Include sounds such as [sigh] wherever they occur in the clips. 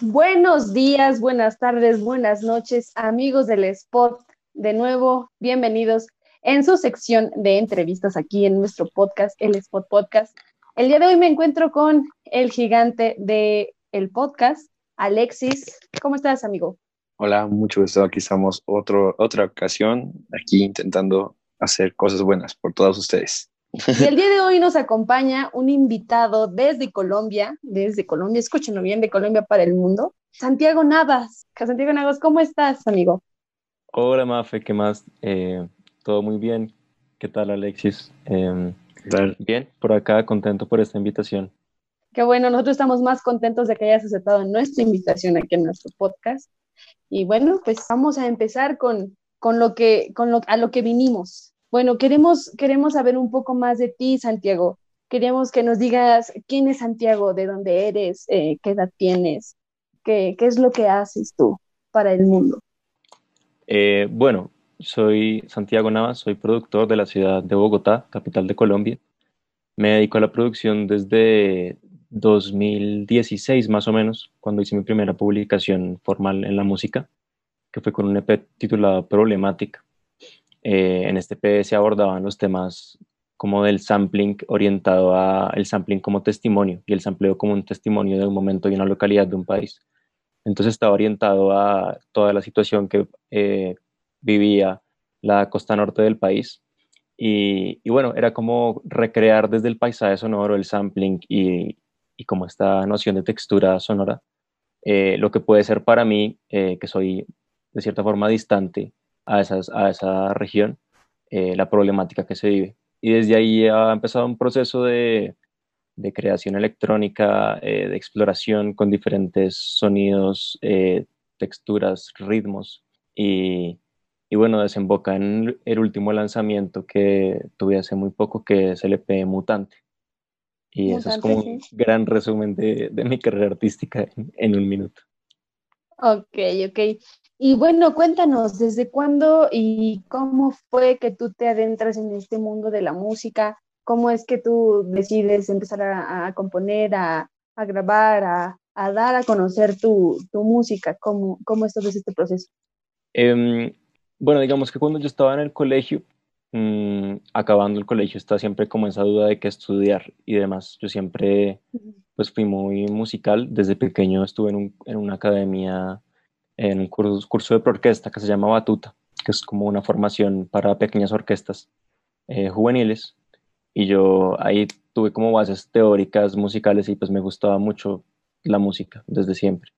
Buenos días, buenas tardes, buenas noches, amigos del Spot. De nuevo, bienvenidos en su sección de entrevistas aquí en nuestro podcast, el Spot Podcast. El día de hoy me encuentro con el gigante del el podcast, Alexis. ¿Cómo estás, amigo? Hola, mucho gusto. Aquí estamos otra ocasión, aquí intentando hacer cosas buenas por todos ustedes. Y el día de hoy nos acompaña un invitado desde Colombia, desde Colombia, escúchenlo bien, de Colombia para el mundo, Santiago Navas. Santiago Navas, ¿cómo estás, amigo? Hola, Mafe, ¿qué más? Eh, todo muy bien. ¿Qué tal, Alexis? Eh, bien, por acá, contento por esta invitación. Qué bueno, nosotros estamos más contentos de que hayas aceptado nuestra invitación aquí en nuestro podcast. Y bueno, pues vamos a empezar con, con lo que, con lo, a lo que vinimos. Bueno, queremos, queremos saber un poco más de ti, Santiago. Queremos que nos digas quién es Santiago, de dónde eres, eh, qué edad tienes, qué, qué, es lo que haces tú para el mundo. Eh, bueno, soy Santiago Navas, soy productor de la ciudad de Bogotá, capital de Colombia. Me dedico a la producción desde 2016 más o menos, cuando hice mi primera publicación formal en la música, que fue con un EP titulado Problemática. Eh, en este EP se abordaban los temas como del sampling orientado a el sampling como testimonio y el sampleo como un testimonio de un momento y una localidad de un país. Entonces estaba orientado a toda la situación que eh, vivía la costa norte del país. Y, bueno, era como recrear desde el paisaje sonoro, el sampling y, y como esta noción de textura sonora, eh, lo que puede ser para mí, que soy de cierta forma distante a, esas, a esa región, eh, la problemática que se vive. Y desde ahí ha empezado un proceso de, de creación electrónica, eh, de exploración con diferentes sonidos, eh, texturas, ritmos. Y, y, bueno, desemboca en el último lanzamiento que tuve hace muy poco, que es el EP Mutante. Y Mutante, eso es como un gran resumen de, de mi carrera artística en, en un minuto. Ok, ok. Y bueno, cuéntanos, ¿desde cuándo y cómo fue que tú te adentras en este mundo de la música? ¿Cómo es que tú decides empezar a, a componer, a, a grabar, a, a, dar a conocer tu, tu música? ¿Cómo, ¿Cómo es todo este proceso? Eh, bueno, digamos que cuando yo estaba en el colegio, mmm, acabando el colegio, está siempre como esa duda de qué estudiar y demás. Yo siempre pues fui muy musical. Desde pequeño estuve en, un, en una academia en un curso, curso de orquesta que se llama Batuta, que es como una formación para pequeñas orquestas eh, juveniles. Y yo ahí tuve como bases teóricas musicales y pues me gustaba mucho la música desde siempre.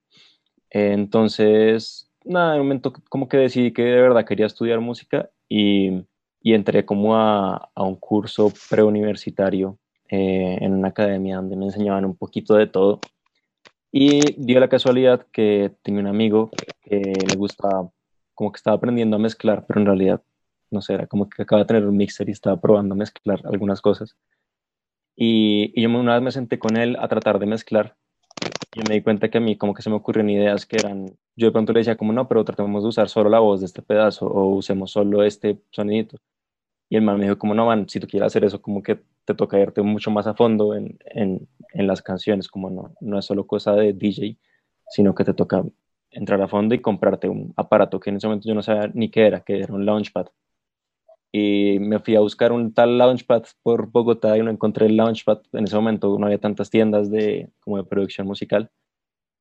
Entonces, nada, un momento como que decidí que de verdad quería estudiar música y, y entré como a, a un curso preuniversitario eh, en una academia donde me enseñaban un poquito de todo y dio la casualidad que tenía un amigo que le gustaba, como que estaba aprendiendo a mezclar, pero en realidad, no sé, era como que acaba de tener un mixer y estaba probando a mezclar algunas cosas. Y, yo una vez me senté con él a tratar de mezclar y me di cuenta que a mí como que se me ocurrieron ideas que eran, yo de pronto le decía como no, pero tratemos de usar solo la voz de este pedazo o usemos solo este sonidito. Y el man me dijo como no, man, si tú quieres hacer eso, como que te toca irte mucho más a fondo en, en, en, las canciones, como no, no es solo cosa de DJ, sino que te toca entrar a fondo y comprarte un aparato que en ese momento yo no sabía ni qué era, que era un Launchpad. Y me fui a buscar un tal Launchpad por Bogotá y no encontré el Launchpad. En ese momento no había tantas tiendas de, como de producción musical.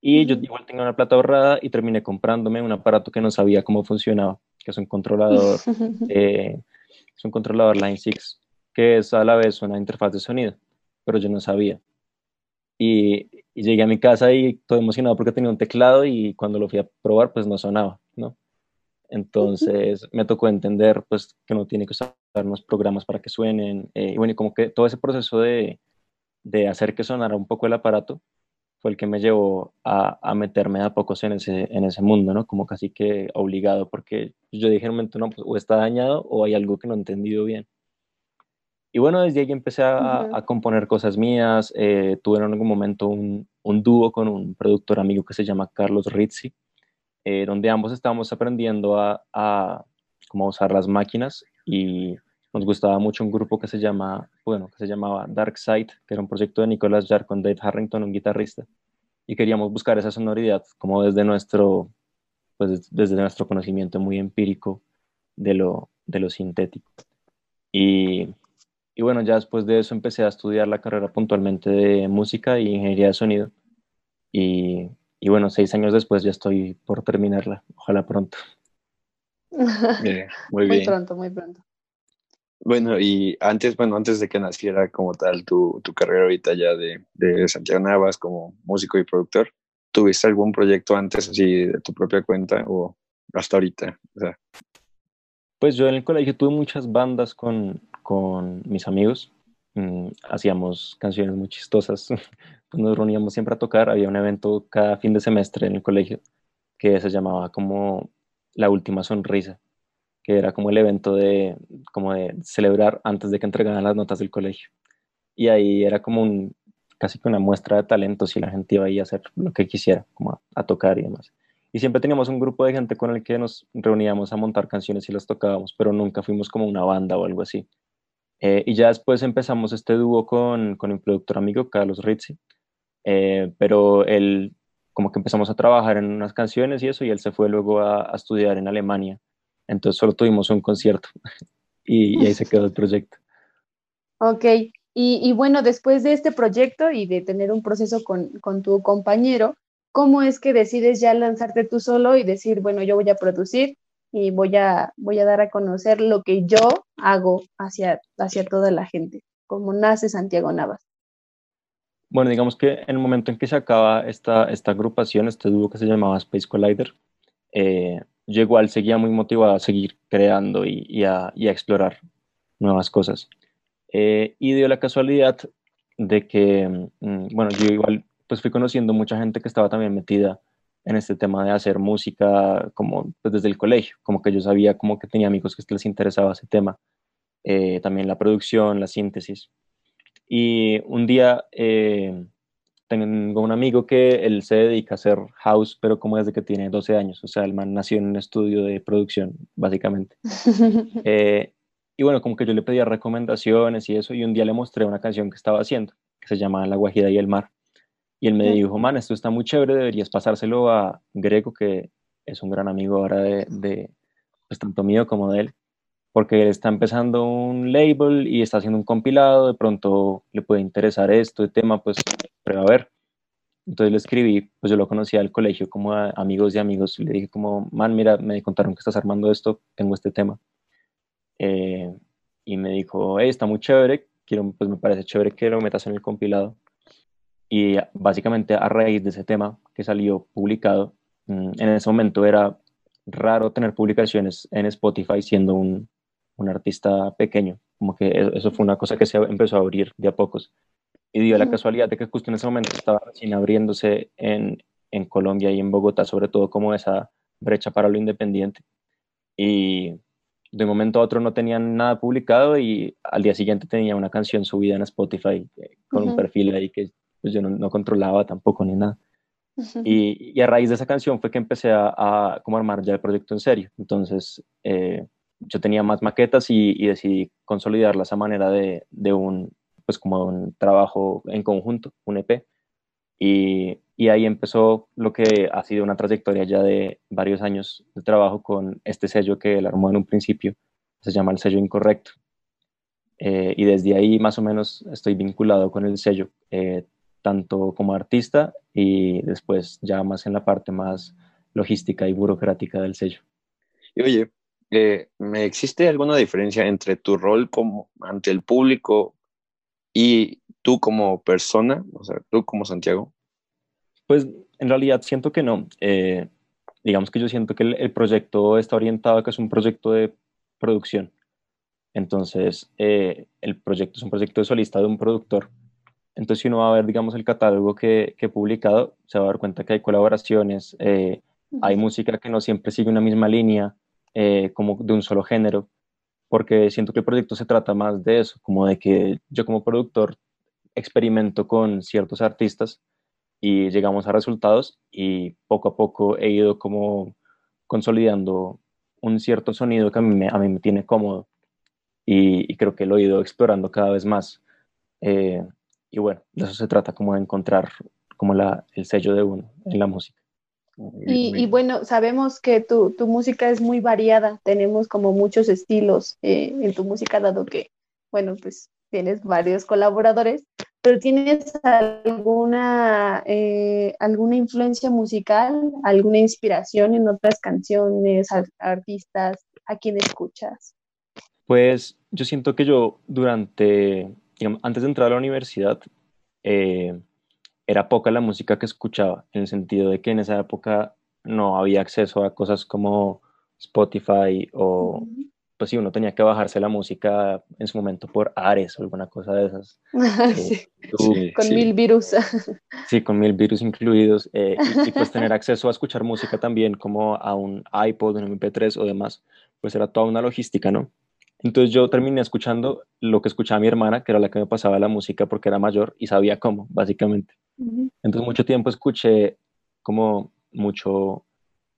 Y yo igual tenía una plata ahorrada y terminé comprándome un aparato que no sabía cómo funcionaba, que es un controlador, [laughs] eh, es un controlador Line 6 que es a la vez una interfaz de sonido, pero yo no sabía. Y, y, llegué a mi casa y todo emocionado porque tenía un teclado y cuando lo fui a probar pues no sonaba, ¿no? Entonces me tocó entender pues que no tiene que usar unos programas para que suenen eh, y bueno, y como que todo ese proceso de, de, hacer que sonara un poco el aparato fue el que me llevó a, a meterme a pocos en ese, en ese mundo, ¿no? Como casi que obligado porque yo dije en un momento, no, pues o está dañado o hay algo que no he entendido bien. Y bueno, desde ahí empecé a, uh -huh. a componer cosas mías. Eh, tuve en algún momento un, un, dúo con un productor amigo que se llama Carlos Rizzi, eh, donde ambos estábamos aprendiendo a, a cómo usar las máquinas y nos gustaba mucho un grupo que se llama, bueno, que se llamaba Dark Side, que era un proyecto de Nicolas Jarre con Dave Harrington, un guitarrista. y queríamos buscar esa sonoridad como desde nuestro, pues desde nuestro conocimiento muy empírico de lo, de lo sintético. Y, y bueno, ya después de eso empecé a estudiar la carrera puntualmente de música y ingeniería de sonido. Y, y bueno, seis años después ya estoy por terminarla, ojalá pronto. [laughs] muy bien. Muy pronto, muy pronto. Bueno, y antes, bueno, antes de que naciera como tal tu, tu carrera ahorita ya de, de, Santiago Navas como músico y productor, ¿tuviste algún proyecto antes así de tu propia cuenta o hasta ahorita? O sea. Pues yo en el colegio tuve muchas bandas con, con mis amigos, mm, hacíamos canciones muy chistosas, [laughs] pues nos reuníamos siempre a tocar, había un evento cada fin de semestre en el colegio que se llamaba como La Última Sonrisa que era como el evento de, como de celebrar antes de que entregaran las notas del colegio. Y ahí era como un, casi que una muestra de talentos y la gente iba ahí a hacer lo que quisiera, como a, tocar y demás. Y siempre teníamos un grupo de gente con el que nos reuníamos a montar canciones y las tocábamos, pero nunca fuimos como una banda o algo así. Eh, y ya después empezamos este dúo con, con un productor amigo, Carlos Rizzi, eh, pero él como que empezamos a trabajar en unas canciones y eso, y él se fue luego a, estudiar en Alemania entonces solo tuvimos un concierto [laughs] y, ahí se quedó el proyecto. Ok, y, y, bueno, después de este proyecto y de tener un proceso con, con, tu compañero, ¿cómo es que decides ya lanzarte tú solo y decir, bueno, yo voy a producir y voy a, voy a dar a conocer lo que yo hago hacia, hacia toda la gente? ¿Cómo nace Santiago Navas? Bueno, digamos que en el momento en que se acaba esta, esta agrupación, este dúo que se llamaba Space Collider, eh, yo igual seguía muy motivado a seguir creando y, a, explorar nuevas cosas. Eh, y dio la casualidad de que, mm, bueno, yo igual pues fui conociendo mucha gente que estaba también metida en este tema de hacer música como pues, desde el colegio, como que yo sabía como que tenía amigos que les interesaba ese tema, eh, también la producción, la síntesis. Y un día eh, tengo un amigo que él se dedica a hacer house, pero como desde que tiene 12 años, o sea, el man nació en un estudio de producción, básicamente. [laughs] Eh, y bueno, como que yo le pedía recomendaciones y eso, y un día le mostré una canción que estaba haciendo, que se llama La Guajira y el Mar. Y él me dijo, man, esto está muy chévere, deberías pasárselo a Greco, que es un gran amigo ahora de, de pues tanto mío como de él porque él está empezando un label y está haciendo un compilado, de pronto le puede interesar esto, el tema, pues prueba a ver. Entonces le escribí, pues yo lo conocía del colegio como a amigos de amigos, y le dije como, man, mira, me contaron que estás armando esto, tengo este tema. Eh, y me dijo, hey, está muy chévere, quiero, pues me parece chévere que lo metas en el compilado. Y básicamente a raíz de ese tema que salió publicado, mm, en ese momento era raro tener publicaciones en Spotify siendo un, un artista pequeño, como que e-, eso fue una cosa que se empezó a abrir de a pocos. Y dio la casualidad de que justo en ese momento estaba recién abriéndose en, en Colombia y en Bogotá, sobre todo como esa brecha para lo independiente. Y de un momento a otro no tenían nada publicado y al día siguiente tenía una canción subida en Spotify eh, con un perfil ahí que pues, yo no, controlaba tampoco ni nada. y, y, a raíz de esa canción fue que empecé a, a como armar ya el proyecto en serio. Entonces, eh, yo tenía más maquetas y, decidí consolidarlas a manera de, de, un, pues como un trabajo en conjunto, un EP. Y, y, ahí empezó lo que ha sido una trayectoria ya de varios años de trabajo con este sello que él armó en un principio, se llama el sello incorrecto. Eh, y desde ahí más o menos estoy vinculado con el sello, eh, tanto como artista y después ya más en la parte más logística y burocrática del sello. Y oye, eh, ¿me existe alguna diferencia entre tu rol como ante el público y tú como persona, o sea, tú como Santiago? Pues en realidad siento que no. Eh, digamos que yo siento que el, proyecto está orientado a que es un proyecto de producción. Entonces, eh, el proyecto es un proyecto de solista de un productor. Entonces, si uno va a ver, digamos, el catálogo que, que he publicado, se va a dar cuenta que hay colaboraciones, hay música que no siempre sigue una misma línea, eh, como de un solo género, porque siento que el proyecto se trata más de eso, como de que yo como productor experimento con ciertos artistas y llegamos a resultados y poco a poco he ido como consolidando un cierto sonido que a mí me, a mí me tiene cómodo y, creo que lo he ido explorando cada vez más. Eh, y bueno, de eso se trata, como de encontrar como la, el sello de uno en la música. Y, bueno, sabemos que tu, tu, música es muy variada, tenemos como muchos estilos eh, en tu música, dado que, bueno, pues tienes varios colaboradores, pero ¿tienes alguna, eh, alguna influencia musical, alguna inspiración en otras canciones, artistas, a quien escuchas? Pues yo siento que yo durante, antes de entrar a la universidad, eh, era poca la música que escuchaba, en el sentido de que en esa época no había acceso a cosas como Spotify o pues sí, uno tenía que bajarse la música en su momento por Ares o alguna cosa de esas. [laughs] Eh, con mil virus. [laughs] sí, con mil virus incluidos. Eh, y, pues tener [laughs] acceso a escuchar música también como a un iPod, un MP3 o demás, pues era toda una logística, ¿no? Entonces yo terminé escuchando lo que escuchaba mi hermana, que era la que me pasaba la música porque era mayor y sabía cómo, básicamente. Entonces mucho tiempo escuché como mucho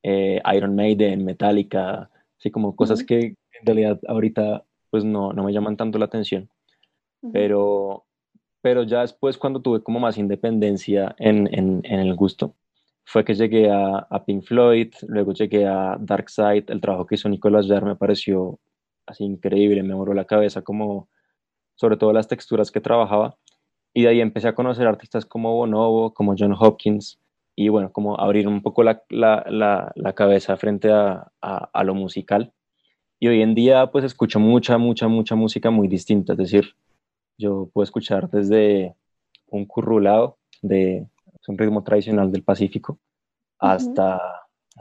eh, Iron Maiden, Metallica, así como cosas que en realidad ahorita pues no, no me llaman tanto la atención. Pero, pero ya después cuando tuve como más independencia en, en, en el gusto, fue que llegué a, a, Pink Floyd, luego llegué a Dark Side, el trabajo que hizo Nicolas Jarre me pareció así increíble, me moró la cabeza como sobre todo las texturas que trabajaba. Y de ahí empecé a conocer artistas como Bonobo, como John Hopkins y bueno, como abrir un poco la, la, la, la cabeza frente a, a, a lo musical. Y hoy en día pues escucho mucha, mucha, mucha música muy distinta, es decir, yo puedo escuchar desde un currulado de un ritmo tradicional del Pacífico hasta,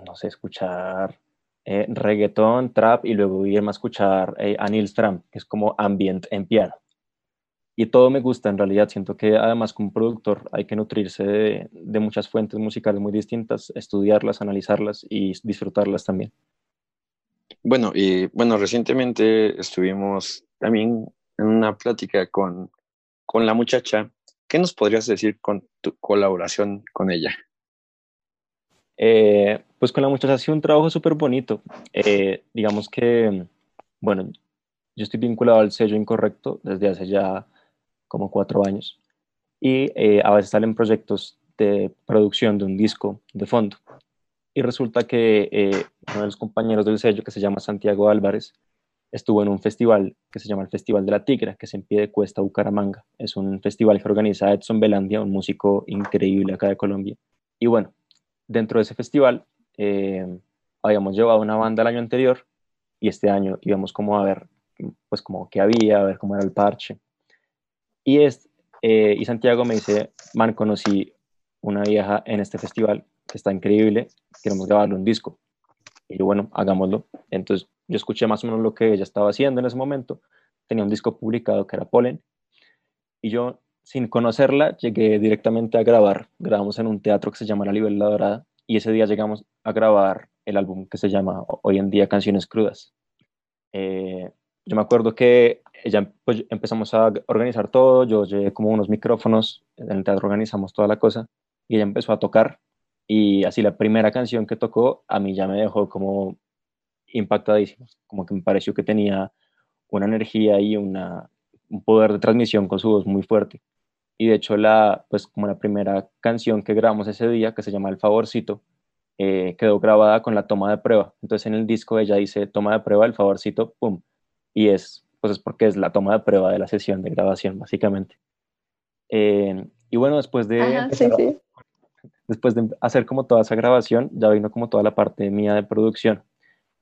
no sé, escuchar eh, reggaetón, trap y luego irme a escuchar eh, a Neil Stram, que es como ambient en piano. Y todo me gusta en realidad, siento que además como productor hay que nutrirse de, de muchas fuentes musicales muy distintas, estudiarlas, analizarlas y disfrutarlas también. Bueno, y bueno, recientemente estuvimos también en una plática con, con la muchacha. ¿Qué nos podrías decir con tu colaboración con ella? Eh, pues con la muchacha ha sido un trabajo súper bonito. Eh, digamos que, bueno, yo estoy vinculado al sello incorrecto desde hace ya como cuatro años y eh, a veces salen proyectos de producción de un disco de fondo y resulta que eh, uno de los compañeros del sello, que se llama Santiago Álvarez, estuvo en un festival que se llama el Festival de la Tigra, que se en pie de cuesta Bucaramanga. Es un festival que organiza Edson Belandia, un músico increíble acá de Colombia. Y bueno, dentro de ese festival eh, habíamos llevado una banda el año anterior y este año íbamos como a ver, pues como qué había, a ver cómo era el parche. Y, es, eh, y Santiago me dice, man, conocí una vieja en este festival que está increíble, queremos grabarle un disco. Y bueno, hagámoslo. Entonces yo escuché más o menos lo que ella estaba haciendo en ese momento. Tenía un disco publicado que era Polen. Y yo, sin conocerla, llegué directamente a grabar. Grabamos en un teatro que se llama La Libélula Dorada. Y ese día llegamos a grabar el álbum que se llama hoy en día Canciones Crudas. Eh, yo me acuerdo que ella, pues, empezamos a organizar todo. Yo llevé como unos micrófonos. En el teatro organizamos toda la cosa. Y ella empezó a tocar y así la primera canción que tocó a mí ya me dejó como impactadísimo, como que me pareció que tenía una energía y una, un poder de transmisión con su voz muy fuerte. Y de hecho, la, pues como la primera canción que grabamos ese día, que se llama El Favorcito, eh, quedó grabada con la toma de prueba. Entonces en el disco ella dice toma de prueba, El Favorcito, pum. Y es, pues es porque es la toma de prueba de la sesión de grabación, básicamente. Eh, y bueno, después de después de hacer como toda esa grabación, ya vino como toda la parte mía de producción.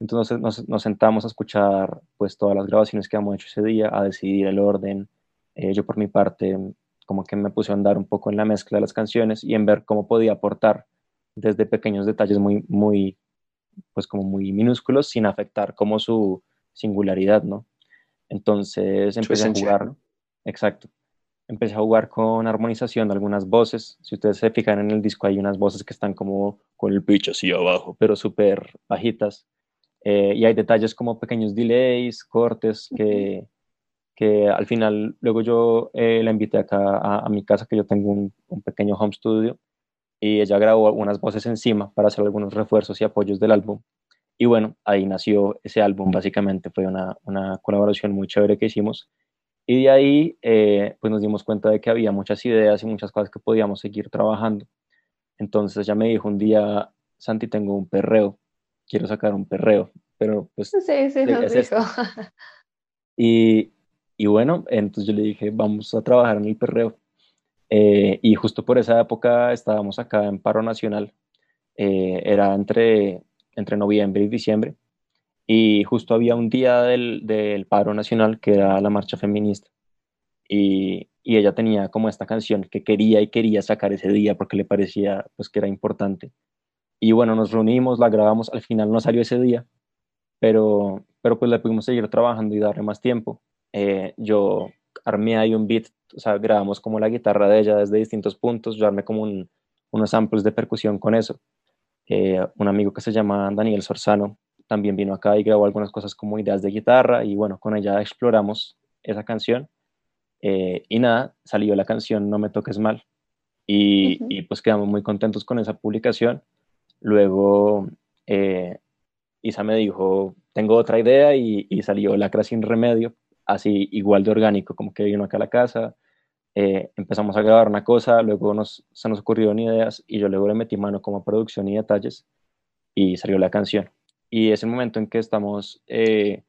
Entonces nos, nos sentamos a escuchar pues todas las grabaciones que hemos hecho ese día, a decidir el orden. Eh, yo por mi parte como que me puse a andar un poco en la mezcla de las canciones y en ver cómo podía aportar desde pequeños detalles muy, muy, pues como muy minúsculos sin afectar como su singularidad, ¿no? Entonces empecé a jugar, ¿no? Exacto empecé a jugar con armonización de algunas voces. Si ustedes se fijan en el disco, hay unas voces que están como con el pitch así abajo, pero súper bajitas. Eh, y hay detalles como pequeños delays, cortes, que, que al final luego yo eh, la invité acá a, mi casa, que yo tengo un, un, pequeño home studio, y ella grabó algunas voces encima para hacer algunos refuerzos y apoyos del álbum. Y bueno, ahí nació ese álbum, básicamente fue una, una colaboración muy chévere que hicimos Y de ahí, eh, pues nos dimos cuenta de que había muchas ideas y muchas cosas que podíamos seguir trabajando. Entonces ella me dijo un día, Santi, tengo un perreo, quiero sacar un perreo, pero pues... Sí, sí, nos dijo. Y, y, bueno, entonces yo le dije, vamos a trabajar en el perreo. Eh, y justo por esa época estábamos acá en paro nacional. Eh, era entre, entre noviembre y diciembre. Y justo había un día del, del paro nacional que era la marcha feminista. Y, y, ella tenía como esta canción que quería y quería sacar ese día porque le parecía pues que era importante. Y bueno, nos reunimos, la grabamos, al final no salió ese día, pero, pero pues le pudimos seguir trabajando y darle más tiempo. Eh, yo armé ahí un beat, o sea, grabamos como la guitarra de ella desde distintos puntos, yo armé como un, unos samples de percusión con eso. Eh, un amigo que se llama Daniel Sorzano también vino acá y grabó algunas cosas como ideas de guitarra y bueno, con ella exploramos esa canción. Eh, y nada, salió la canción No me toques mal. Y, y, pues quedamos muy contentos con esa publicación. Luego eh, Isa me dijo, tengo otra idea y, salió Lacra sin remedio, así igual de orgánico, como que vino acá a la casa, eh, empezamos a grabar una cosa, luego nos, se nos ocurrieron ideas y yo luego le metí mano como producción y detalles y salió la canción. Y es el momento en que estamos eh,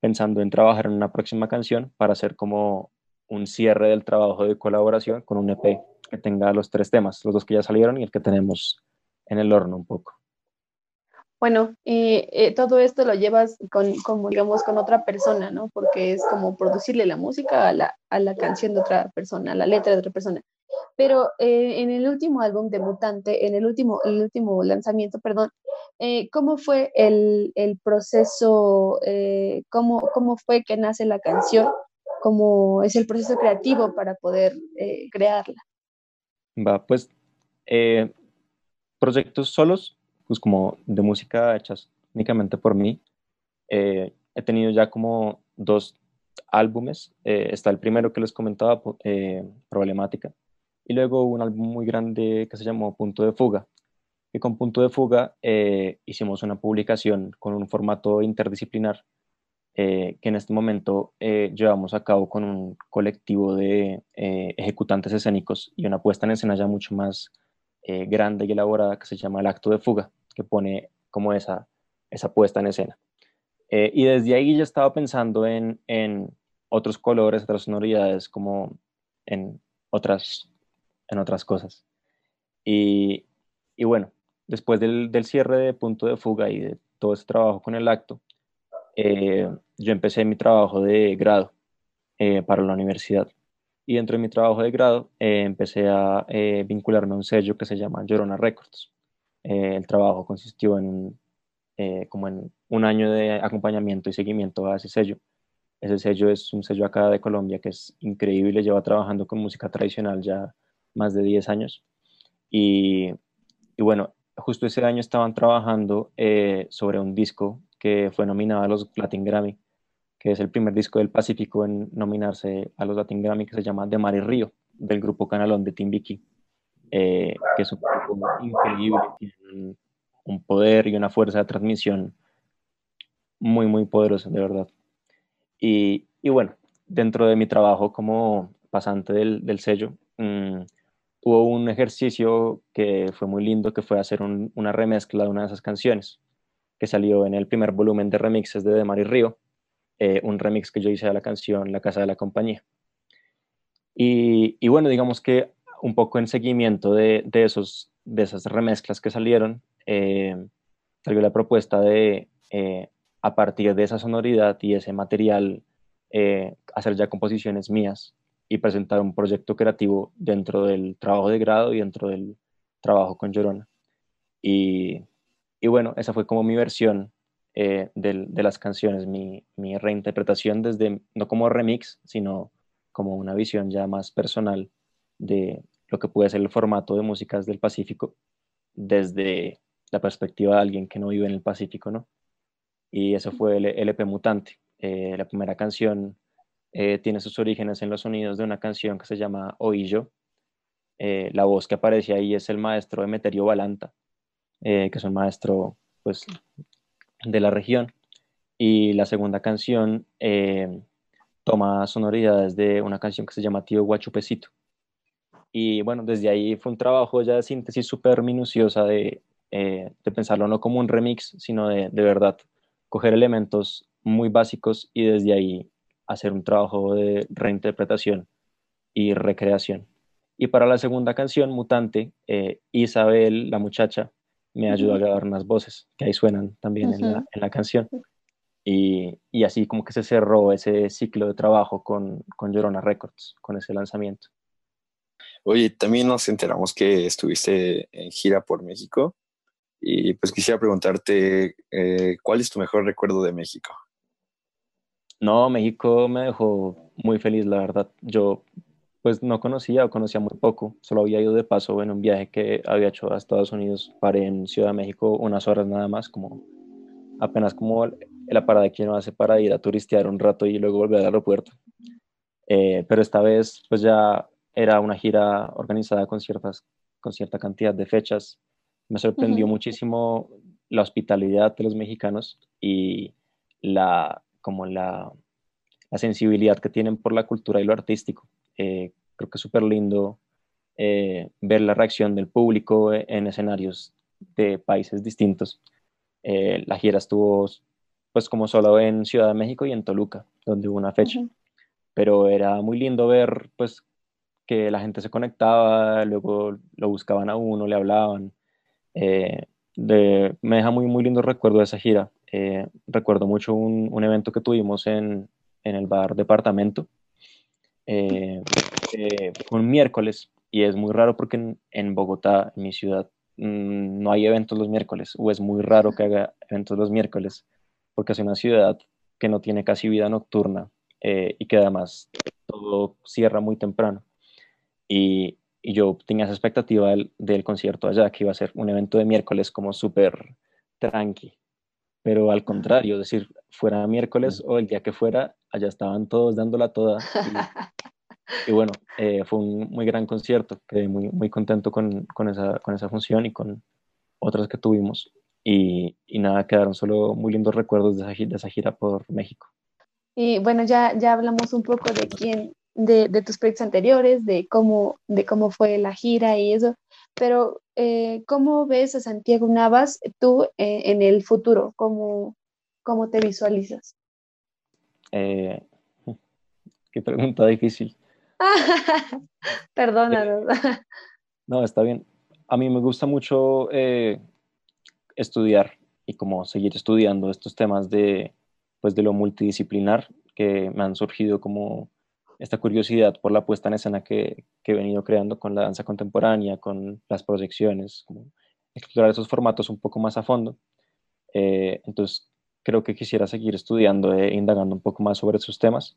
pensando en trabajar en una próxima canción para hacer como un cierre del trabajo de colaboración con un EP que tenga los tres temas, los dos que ya salieron y el que tenemos en el horno un poco. Bueno, eh, todo esto lo llevas con, como digamos, con otra persona, ¿no? Porque es como producirle la música a la, a la canción de otra persona, a la letra de otra persona. Pero eh, en el último álbum de Mutante, en el último, el último lanzamiento, perdón, eh, ¿cómo fue el, el proceso, cómo, cómo fue que nace la canción? ¿Cómo es el proceso creativo para poder crearla? Va, pues proyectos solos, pues como de música hechas únicamente por mí. Eh, he tenido ya como dos álbumes. Eh, está el primero que les comentaba, eh, Problemática, y luego un álbum muy grande que se llamó Punto de Fuga. Y con Punto de Fuga hicimos una publicación con un formato interdisciplinar que en este momento llevamos a cabo con un colectivo de ejecutantes escénicos y una puesta en escena ya mucho más eh, grande y elaborada que se llama El Acto de Fuga, que pone como esa, esa puesta en escena. Eh, y desde ahí ya estaba pensando en, en, otros colores, otras sonoridades, como en otras, en otras cosas. Y, y bueno, después del, del, cierre de Punto de Fuga y de todo ese trabajo con el acto, eh, yo empecé mi trabajo de grado para la universidad. Y dentro de mi trabajo de grado eh, empecé a eh, vincularme a un sello que se llama Llorona Records. Eh, el trabajo consistió en como en un año de acompañamiento y seguimiento a ese sello. Ese sello es un sello acá de Colombia que es increíble, lleva trabajando con música tradicional ya más de 10 años. Y, bueno, justo ese año estaban trabajando sobre un disco que fue nominado a los Latin Grammy que es el primer disco del Pacífico en nominarse a los Latin Grammy, que se llama De Mar y Río, del grupo Canalón de Timbiqui, eh, que es un grupo increíble, tiene un poder y una fuerza de transmisión muy, muy poderosa, de verdad. Y, y bueno, dentro de mi trabajo como pasante del, del sello, mmm, hubo un ejercicio que fue muy lindo, que fue hacer un, una remezcla de una de esas canciones, que salió en el primer volumen de remixes de De Mar y Río, eh, un remix que yo hice de la canción La Casa de la Compañía. Y, y bueno, digamos que un poco en seguimiento de, de, esos, de esas remezclas que salieron, eh, salió la propuesta de, eh, a partir de esa sonoridad y ese material, hacer ya composiciones mías y presentar un proyecto creativo dentro del trabajo de grado y dentro del trabajo con Llorona. Y, y bueno, esa fue como mi versión eh, de, las canciones, mi, reinterpretación desde, no como remix, sino como una visión ya más personal de lo que puede ser el formato de músicas del Pacífico desde la perspectiva de alguien que no vive en el Pacífico, ¿no? Y eso fue el LP Mutante. Eh, la primera canción eh, tiene sus orígenes en los sonidos de una canción que se llama Oillo. la voz que aparece ahí es el maestro Emeterio Balanta, que es un maestro pues de la región. Y la segunda canción eh, toma sonoridades de una canción que se llama Tío Guachupecito. Y bueno, desde ahí fue un trabajo ya de síntesis súper minuciosa de, eh, de, pensarlo no como un remix, sino de, de verdad coger elementos muy básicos y desde ahí hacer un trabajo de reinterpretación y recreación. Y para la segunda canción, Mutante, eh, Isabel, la muchacha, me ayudó a grabar unas voces que ahí suenan también en, la, en, la, canción. Y, y, así como que se cerró ese ciclo de trabajo con, con Llorona Records, con ese lanzamiento. Oye, también nos enteramos que estuviste en gira por México y pues quisiera preguntarte, eh, ¿cuál es tu mejor recuerdo de México? No, México me dejó muy feliz, la verdad. Yo pues no conocía o conocía muy poco, solo había ido de paso en un viaje que había hecho a Estados Unidos, paré en Ciudad de México unas horas nada más, como apenas como la parada que uno hace para ir a turistear un rato y luego volver al aeropuerto. Eh, pero esta vez pues ya era una gira organizada con, ciertas, con cierta cantidad de fechas. Me sorprendió muchísimo la hospitalidad de los mexicanos y la, como la, la sensibilidad que tienen por la cultura y lo artístico. Eh, creo que es súper lindo eh, ver la reacción del público en escenarios de países distintos. Eh, la gira estuvo pues como solo en Ciudad de México y en Toluca, donde hubo una fecha. Pero era muy lindo ver pues que la gente se conectaba, luego lo buscaban a uno, le hablaban. me deja muy, muy lindo recuerdo de esa gira. recuerdo mucho un, un, evento que tuvimos en, en el bar Departamento, eh, eh, un miércoles y es muy raro porque en, Bogotá, en mi ciudad, mmm, no hay eventos los miércoles o es muy raro que haga eventos los miércoles porque es una ciudad que no tiene casi vida nocturna eh, y que además todo cierra muy temprano. Y, y yo tenía esa expectativa del, del, concierto allá, que iba a ser un evento de miércoles como súper tranqui. Pero al contrario, es decir, fuera miércoles o el día que fuera, allá estaban todos dándola toda. Y, [laughs] y bueno, eh, fue un muy gran concierto, quedé muy, muy contento con, con, esa, con esa función y con otras que tuvimos. Y, y nada, quedaron solo muy lindos recuerdos de esa, de esa gira por México. Y bueno, ya, ya hablamos un poco de quién, de, de, tus proyectos anteriores, de cómo, de cómo fue la gira y eso, pero eh, ¿cómo ves a Santiago Navas tú eh, en el futuro? ¿Cómo, cómo te visualizas? Eh, [laughs] qué pregunta difícil. [laughs] Perdónanos. no, está bien. A mí me gusta mucho estudiar y como seguir estudiando estos temas de, pues, de lo multidisciplinar que me han surgido como esta curiosidad por la puesta en escena que, que, he venido creando con la danza contemporánea, con las proyecciones, como explorar esos formatos un poco más a fondo. Eh, entonces, creo que quisiera seguir estudiando e indagando un poco más sobre esos temas.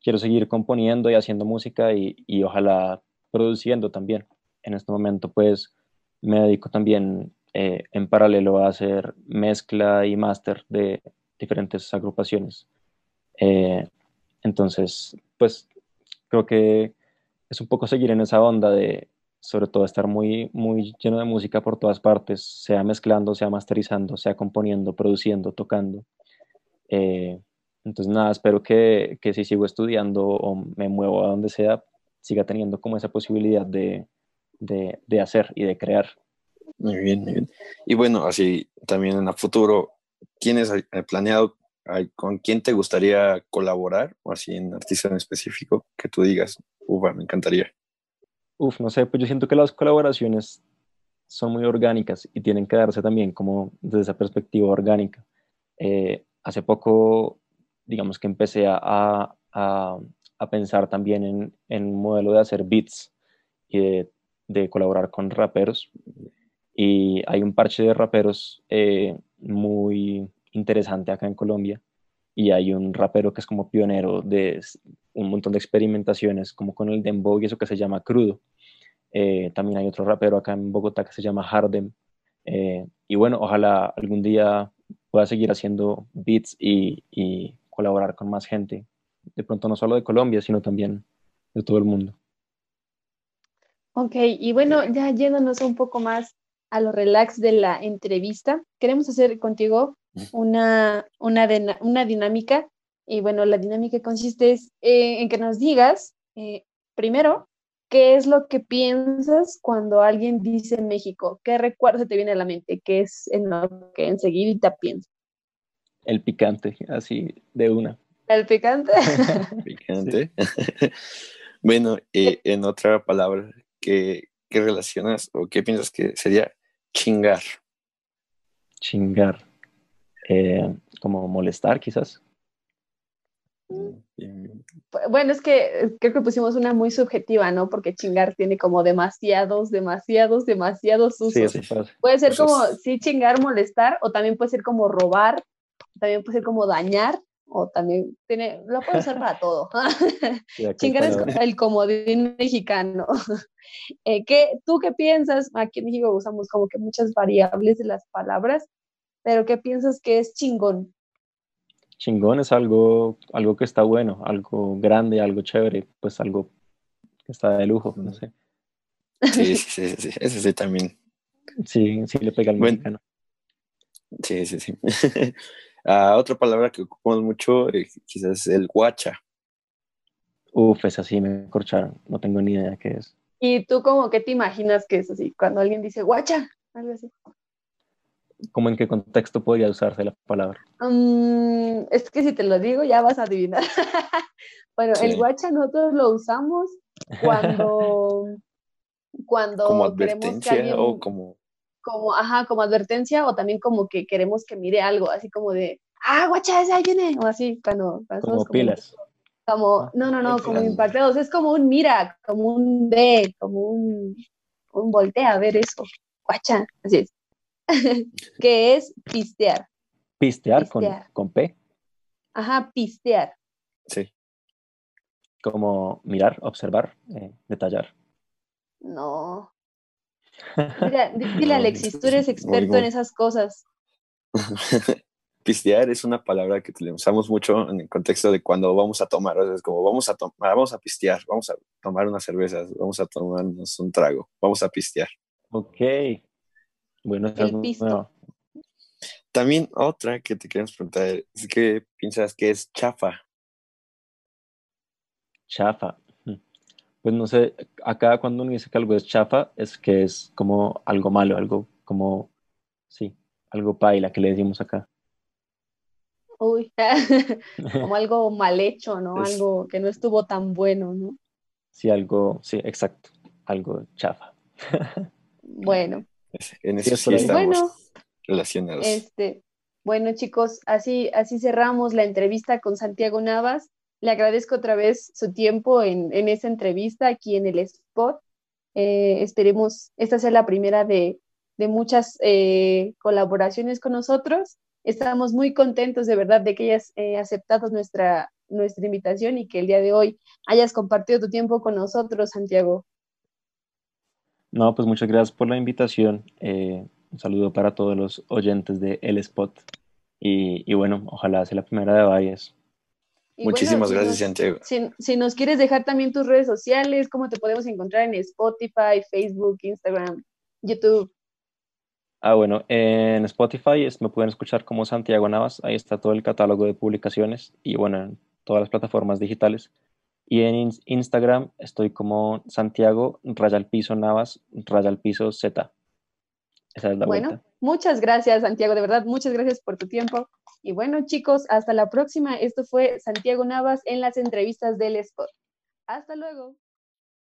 Quiero seguir componiendo y haciendo música y, y ojalá produciendo también. En este momento, pues, me dedico también eh, en paralelo a hacer mezcla y máster de diferentes agrupaciones. Eh, entonces, pues creo que es un poco seguir en esa onda de, sobre todo, estar muy, muy lleno de música por todas partes, sea mezclando, sea masterizando, sea componiendo, produciendo, tocando. Eh, entonces, nada, espero que, que, si sigo estudiando o me muevo a donde sea, siga teniendo como esa posibilidad de, de, de hacer y de crear. Muy bien, muy bien. Y bueno, así también en el futuro, ¿tienes planeado ¿Con quién te gustaría colaborar? O así en artista en específico, que tú digas, ufa, me encantaría. Uf, no sé, pues yo siento que las colaboraciones son muy orgánicas y tienen que darse también como desde esa perspectiva orgánica. Eh, hace poco, digamos que empecé a, a, a pensar también en, en, un modelo de hacer beats y de, de, colaborar con raperos. Y hay un parche de raperos eh, muy interesante acá en Colombia y hay un rapero que es como pionero de un montón de experimentaciones como con el dembow y eso que se llama crudo. Eh, también hay otro rapero acá en Bogotá que se llama Hardem. Eh, y bueno, ojalá algún día pueda seguir haciendo beats y, y, colaborar con más gente. De pronto no solo de Colombia, sino también de todo el mundo. Ok, y bueno, ya yéndonos un poco más a lo relax de la entrevista, queremos hacer contigo una, una, una dinámica Y bueno, la dinámica consiste eh, en que nos digas, eh, primero, ¿qué es lo que piensas cuando alguien dice México? ¿Qué recuerdo te viene a la mente? ¿Qué es en lo que enseguida piensas? El picante, así de una. ¿El picante? [laughs] picante. [laughs] bueno, eh, en otra palabra, ¿qué, ¿qué relacionas o qué piensas que sería chingar? Chingar. Como molestar, quizás. Bueno, es que creo que pusimos una muy subjetiva, ¿no? Porque chingar tiene como demasiados, demasiados, demasiados usos. puede ser como, sí, chingar, molestar, o también puede ser como robar, también puede ser como dañar, o también tiene, lo puede usar para todo. [laughs] [laughs] chingar es el comodín mexicano. [laughs] Eh, ¿qué, ¿Tú qué piensas? Aquí en México usamos como que muchas variables de las palabras, pero ¿qué piensas que es chingón? chingón es algo, algo que está bueno, algo grande, algo chévere, pues algo que está de lujo, no sé. Sí, sí, sí, sí, ese sí también. Sí, sí le pega al mexicano. Sí, sí, sí. [laughs] Ah, otra palabra que ocupamos mucho eh, quizás es el guacha. Uf, es así, me corcharon, no tengo ni idea qué es. ¿Y tú como qué te imaginas que es así? Cuando alguien dice guacha, algo así. ¿Cómo en qué contexto podría usarse la palabra? Mm, es que si te lo digo ya vas a adivinar. [laughs] bueno, el guacha nosotros lo usamos cuando [laughs] cuando como advertencia o como como ajá, como advertencia o también como que queremos que mire algo, así como de, ah, guacha, esa viene, o así, cuando, como, pilas. Como, no, no, no, como impactados, es como un mira, como un ve, como un, un voltea a ver eso, guacha, así es. [laughs] que es pistear. Pistear, Con, P. Ajá, pistear. Sí. Como mirar, observar, eh, detallar. No. [laughs] Mira, dile Alexis, tú eres experto en esas cosas. [laughs] Pistear es una palabra que usamos mucho en el contexto de cuando vamos a tomar, es como vamos a tomar, vamos a pistear, vamos a tomar unas cervezas, vamos a tomarnos un trago, vamos a pistear. Ok, bueno, También otra que te queremos preguntar es que piensas que es chafa. Chafa. Pues no sé, acá cuando uno dice que algo es chafa, es que es como algo malo, algo como, sí, algo paila que le decimos acá. Uy, [laughs] como algo mal hecho, ¿no? Algo que no estuvo tan bueno, ¿no? Sí, algo, sí, exacto, algo chafa. [laughs] bueno, en eso sí, estamos bueno, relacionados. Este, bueno, chicos, así, así cerramos la entrevista con Santiago Navas. Le agradezco otra vez su tiempo en, en esa entrevista aquí en el spot. Eh, esperemos esta sea la primera de, de muchas eh, colaboraciones con nosotros. Estamos muy contentos de verdad de que hayas eh, aceptado nuestra, nuestra invitación y que el día de hoy hayas compartido tu tiempo con nosotros, Santiago. No, pues muchas gracias por la invitación. Eh, un saludo para todos los oyentes de El Spot. Y, bueno, ojalá sea la primera de varias. Muchísimas gracias, Santiago. Si, nos quieres dejar también tus redes sociales, cómo te podemos encontrar en Spotify, Facebook, Instagram, YouTube. Ah, bueno, en Spotify me pueden escuchar como Santiago Navas. Ahí está todo el catálogo de publicaciones y bueno, en todas las plataformas digitales. Y en Instagram estoy como Santiago Rayal Piso Navas Rayal Piso Z. Esa es la bueno, muchas gracias Santiago, de verdad, muchas gracias por tu tiempo. Y bueno chicos, hasta la próxima. Esto fue Santiago Navas en las entrevistas del Spot. Hasta luego.